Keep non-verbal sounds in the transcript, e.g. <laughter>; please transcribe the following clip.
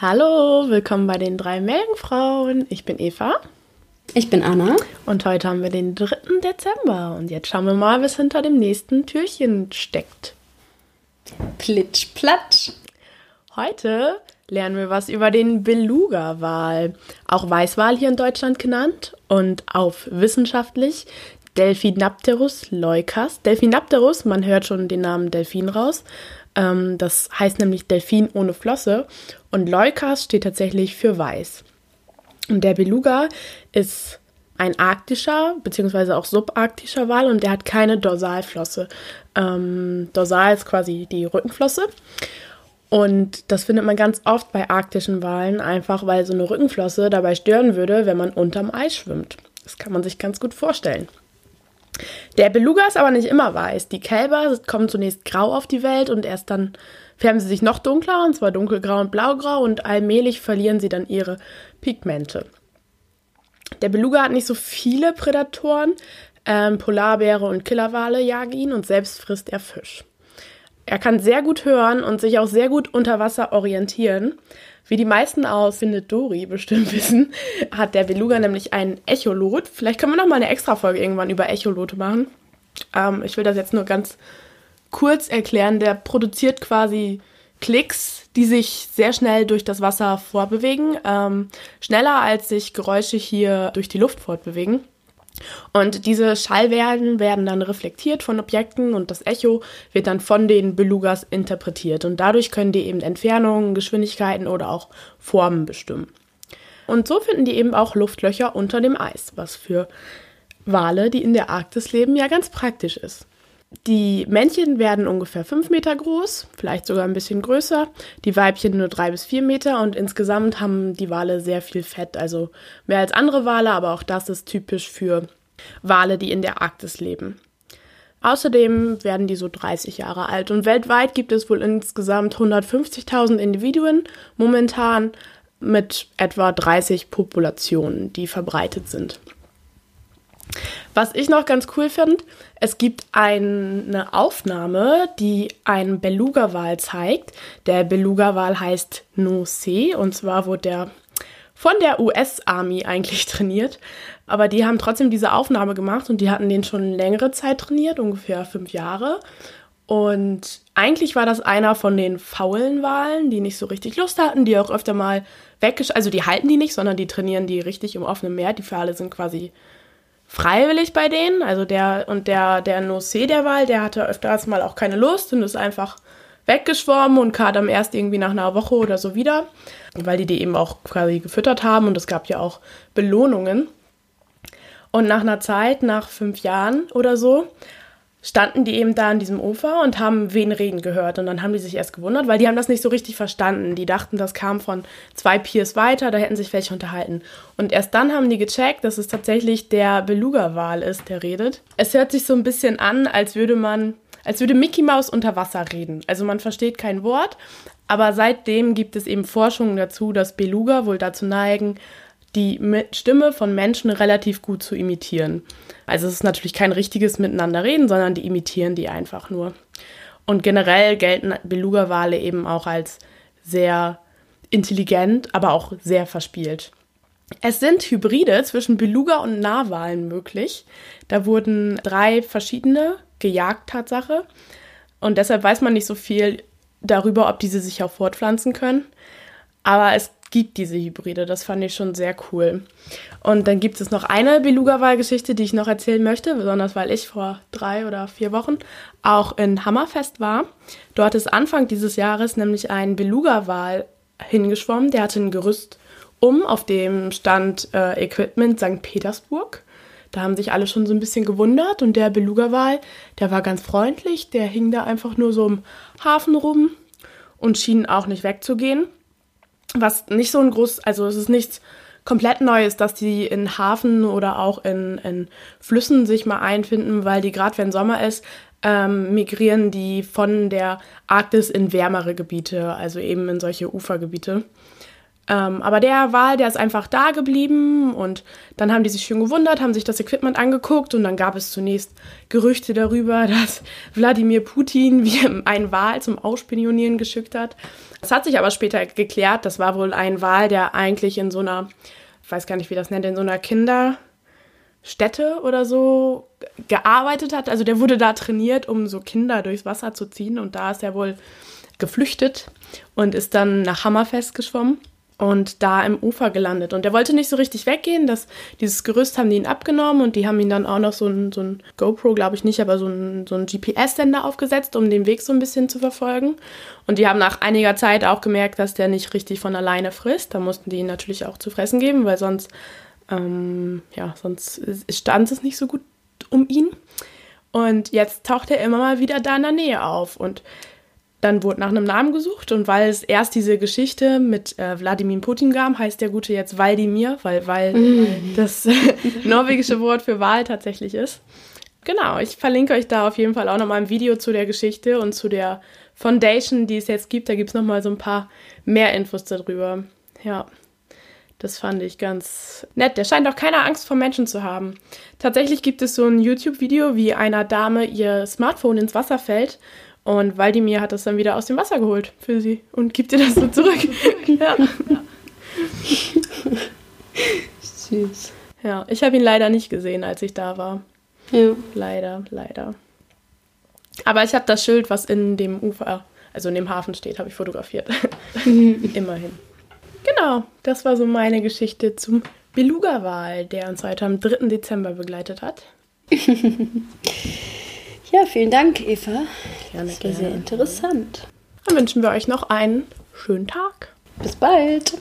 Hallo, willkommen bei den drei Meerjungfrauen. Ich bin Eva. Ich bin Anna. Und heute haben wir den 3. Dezember. Und jetzt schauen wir mal, was hinter dem nächsten Türchen steckt. Plitsch, platsch. Heute lernen wir was über den Beluga-Wal, auch Weißwal hier in Deutschland genannt und auf wissenschaftlich Delphinapterus leucas. Delphinapterus, man hört schon den Namen Delfin raus, ähm, das heißt nämlich Delfin ohne Flosse. Und Leukas steht tatsächlich für weiß. Und der Beluga ist ein arktischer bzw. auch subarktischer Wal und der hat keine Dorsalflosse. Ähm, Dorsal ist quasi die Rückenflosse. Und das findet man ganz oft bei arktischen Walen, einfach weil so eine Rückenflosse dabei stören würde, wenn man unterm Eis schwimmt. Das kann man sich ganz gut vorstellen. Der Beluga ist aber nicht immer weiß. Die Kälber kommen zunächst grau auf die Welt und erst dann färben sie sich noch dunkler, und zwar dunkelgrau und blaugrau, und allmählich verlieren sie dann ihre Pigmente. Der Beluga hat nicht so viele Prädatoren. Ähm, Polarbäre und Killerwale jagen ihn und selbst frisst er Fisch. Er kann sehr gut hören und sich auch sehr gut unter Wasser orientieren. Wie die meisten aus Findet Dory bestimmt <laughs> wissen, hat der Beluga nämlich einen Echolot. Vielleicht können wir noch mal eine extra Folge irgendwann über Echolote machen. Ähm, ich will das jetzt nur ganz kurz erklären. Der produziert quasi Klicks, die sich sehr schnell durch das Wasser vorbewegen, ähm, schneller als sich Geräusche hier durch die Luft fortbewegen. Und diese Schallwellen werden dann reflektiert von Objekten und das Echo wird dann von den Belugas interpretiert. Und dadurch können die eben Entfernungen, Geschwindigkeiten oder auch Formen bestimmen. Und so finden die eben auch Luftlöcher unter dem Eis, was für Wale, die in der Arktis leben, ja ganz praktisch ist. Die Männchen werden ungefähr 5 Meter groß, vielleicht sogar ein bisschen größer, die Weibchen nur 3 bis 4 Meter und insgesamt haben die Wale sehr viel Fett, also mehr als andere Wale, aber auch das ist typisch für Wale, die in der Arktis leben. Außerdem werden die so 30 Jahre alt und weltweit gibt es wohl insgesamt 150.000 Individuen momentan mit etwa 30 Populationen, die verbreitet sind. Was ich noch ganz cool finde, es gibt eine Aufnahme, die einen Beluga-Wal zeigt. Der Beluga-Wal heißt No Se und zwar wurde der von der US-Army eigentlich <laughs> trainiert. Aber die haben trotzdem diese Aufnahme gemacht und die hatten den schon längere Zeit trainiert, ungefähr fünf Jahre. Und eigentlich war das einer von den faulen Walen, die nicht so richtig Lust hatten, die auch öfter mal weggesch... Also die halten die nicht, sondern die trainieren die richtig im offenen Meer. Die Wale sind quasi freiwillig bei denen. Also der und der, der Nocé der Wal, der hatte öfters mal auch keine Lust und ist einfach weggeschwommen und kam dann erst irgendwie nach einer Woche oder so wieder, weil die die eben auch quasi gefüttert haben und es gab ja auch Belohnungen. Und nach einer Zeit, nach fünf Jahren oder so, standen die eben da an diesem Ufer und haben wen reden gehört. Und dann haben die sich erst gewundert, weil die haben das nicht so richtig verstanden. Die dachten, das kam von zwei Piers weiter, da hätten sich welche unterhalten. Und erst dann haben die gecheckt, dass es tatsächlich der Beluga-Wal ist, der redet. Es hört sich so ein bisschen an, als würde man, als würde Mickey Mouse unter Wasser reden. Also man versteht kein Wort, aber seitdem gibt es eben Forschungen dazu, dass Beluga wohl dazu neigen, die Stimme von Menschen relativ gut zu imitieren. Also es ist natürlich kein richtiges Miteinanderreden, sondern die imitieren die einfach nur. Und generell gelten Beluga-Wale eben auch als sehr intelligent, aber auch sehr verspielt. Es sind Hybride zwischen Beluga und Narwalen möglich. Da wurden drei verschiedene gejagt, Tatsache. Und deshalb weiß man nicht so viel darüber, ob diese sich auch fortpflanzen können. Aber es gibt diese Hybride. Das fand ich schon sehr cool. Und dann gibt es noch eine Beluga-Wal-Geschichte, die ich noch erzählen möchte, besonders weil ich vor drei oder vier Wochen auch in Hammerfest war. Dort ist Anfang dieses Jahres nämlich ein Beluga-Wal hingeschwommen. Der hatte ein Gerüst um, auf dem stand äh, Equipment St. Petersburg. Da haben sich alle schon so ein bisschen gewundert und der Beluga-Wal, der war ganz freundlich, der hing da einfach nur so im Hafen rum und schien auch nicht wegzugehen was nicht so ein groß, also es ist nichts komplett Neues, dass die in Hafen oder auch in, in Flüssen sich mal einfinden, weil die gerade wenn Sommer ist, ähm, migrieren die von der Arktis in wärmere Gebiete, also eben in solche Ufergebiete. Ähm, aber der Wal, der ist einfach da geblieben und dann haben die sich schön gewundert, haben sich das Equipment angeguckt und dann gab es zunächst Gerüchte darüber, <laughs> dass Wladimir Putin <laughs> wie einen Wal zum Ausspionieren geschickt hat. Das hat sich aber später geklärt, das war wohl ein Wal, der eigentlich in so einer, ich weiß gar nicht, wie das nennt, in so einer Kinderstätte oder so gearbeitet hat. Also der wurde da trainiert, um so Kinder durchs Wasser zu ziehen und da ist er wohl geflüchtet und ist dann nach Hammerfest geschwommen und da im Ufer gelandet. Und der wollte nicht so richtig weggehen. Das, dieses Gerüst haben die ihn abgenommen und die haben ihn dann auch noch so ein, so ein GoPro, glaube ich nicht, aber so ein, so ein GPS-Sender aufgesetzt, um den Weg so ein bisschen zu verfolgen. Und die haben nach einiger Zeit auch gemerkt, dass der nicht richtig von alleine frisst. Da mussten die ihn natürlich auch zu fressen geben, weil sonst, ähm, ja, sonst stand es nicht so gut um ihn. Und jetzt taucht er immer mal wieder da in der Nähe auf. Und dann wurde nach einem Namen gesucht und weil es erst diese Geschichte mit äh, Wladimir Putin gab, heißt der Gute jetzt Waldimir, weil, weil mm. das <laughs> norwegische Wort für Wahl tatsächlich ist. Genau, ich verlinke euch da auf jeden Fall auch nochmal ein Video zu der Geschichte und zu der Foundation, die es jetzt gibt. Da gibt es nochmal so ein paar mehr Infos darüber. Ja, das fand ich ganz nett. Der scheint auch keine Angst vor Menschen zu haben. Tatsächlich gibt es so ein YouTube-Video, wie einer Dame ihr Smartphone ins Wasser fällt und Waldimir hat das dann wieder aus dem Wasser geholt für sie und gibt ihr das so zurück. <laughs> ja. Süß. Ja, ich habe ihn leider nicht gesehen, als ich da war. Ja. Leider, leider. Aber ich habe das Schild, was in dem Ufer, also in dem Hafen steht, habe ich fotografiert. <laughs> Immerhin. Genau, das war so meine Geschichte zum Beluga-Wal, der uns heute am 3. Dezember begleitet hat. <laughs> Ja, vielen Dank, Eva. Gerne, war sehr interessant. Dann wünschen wir euch noch einen schönen Tag. Bis bald.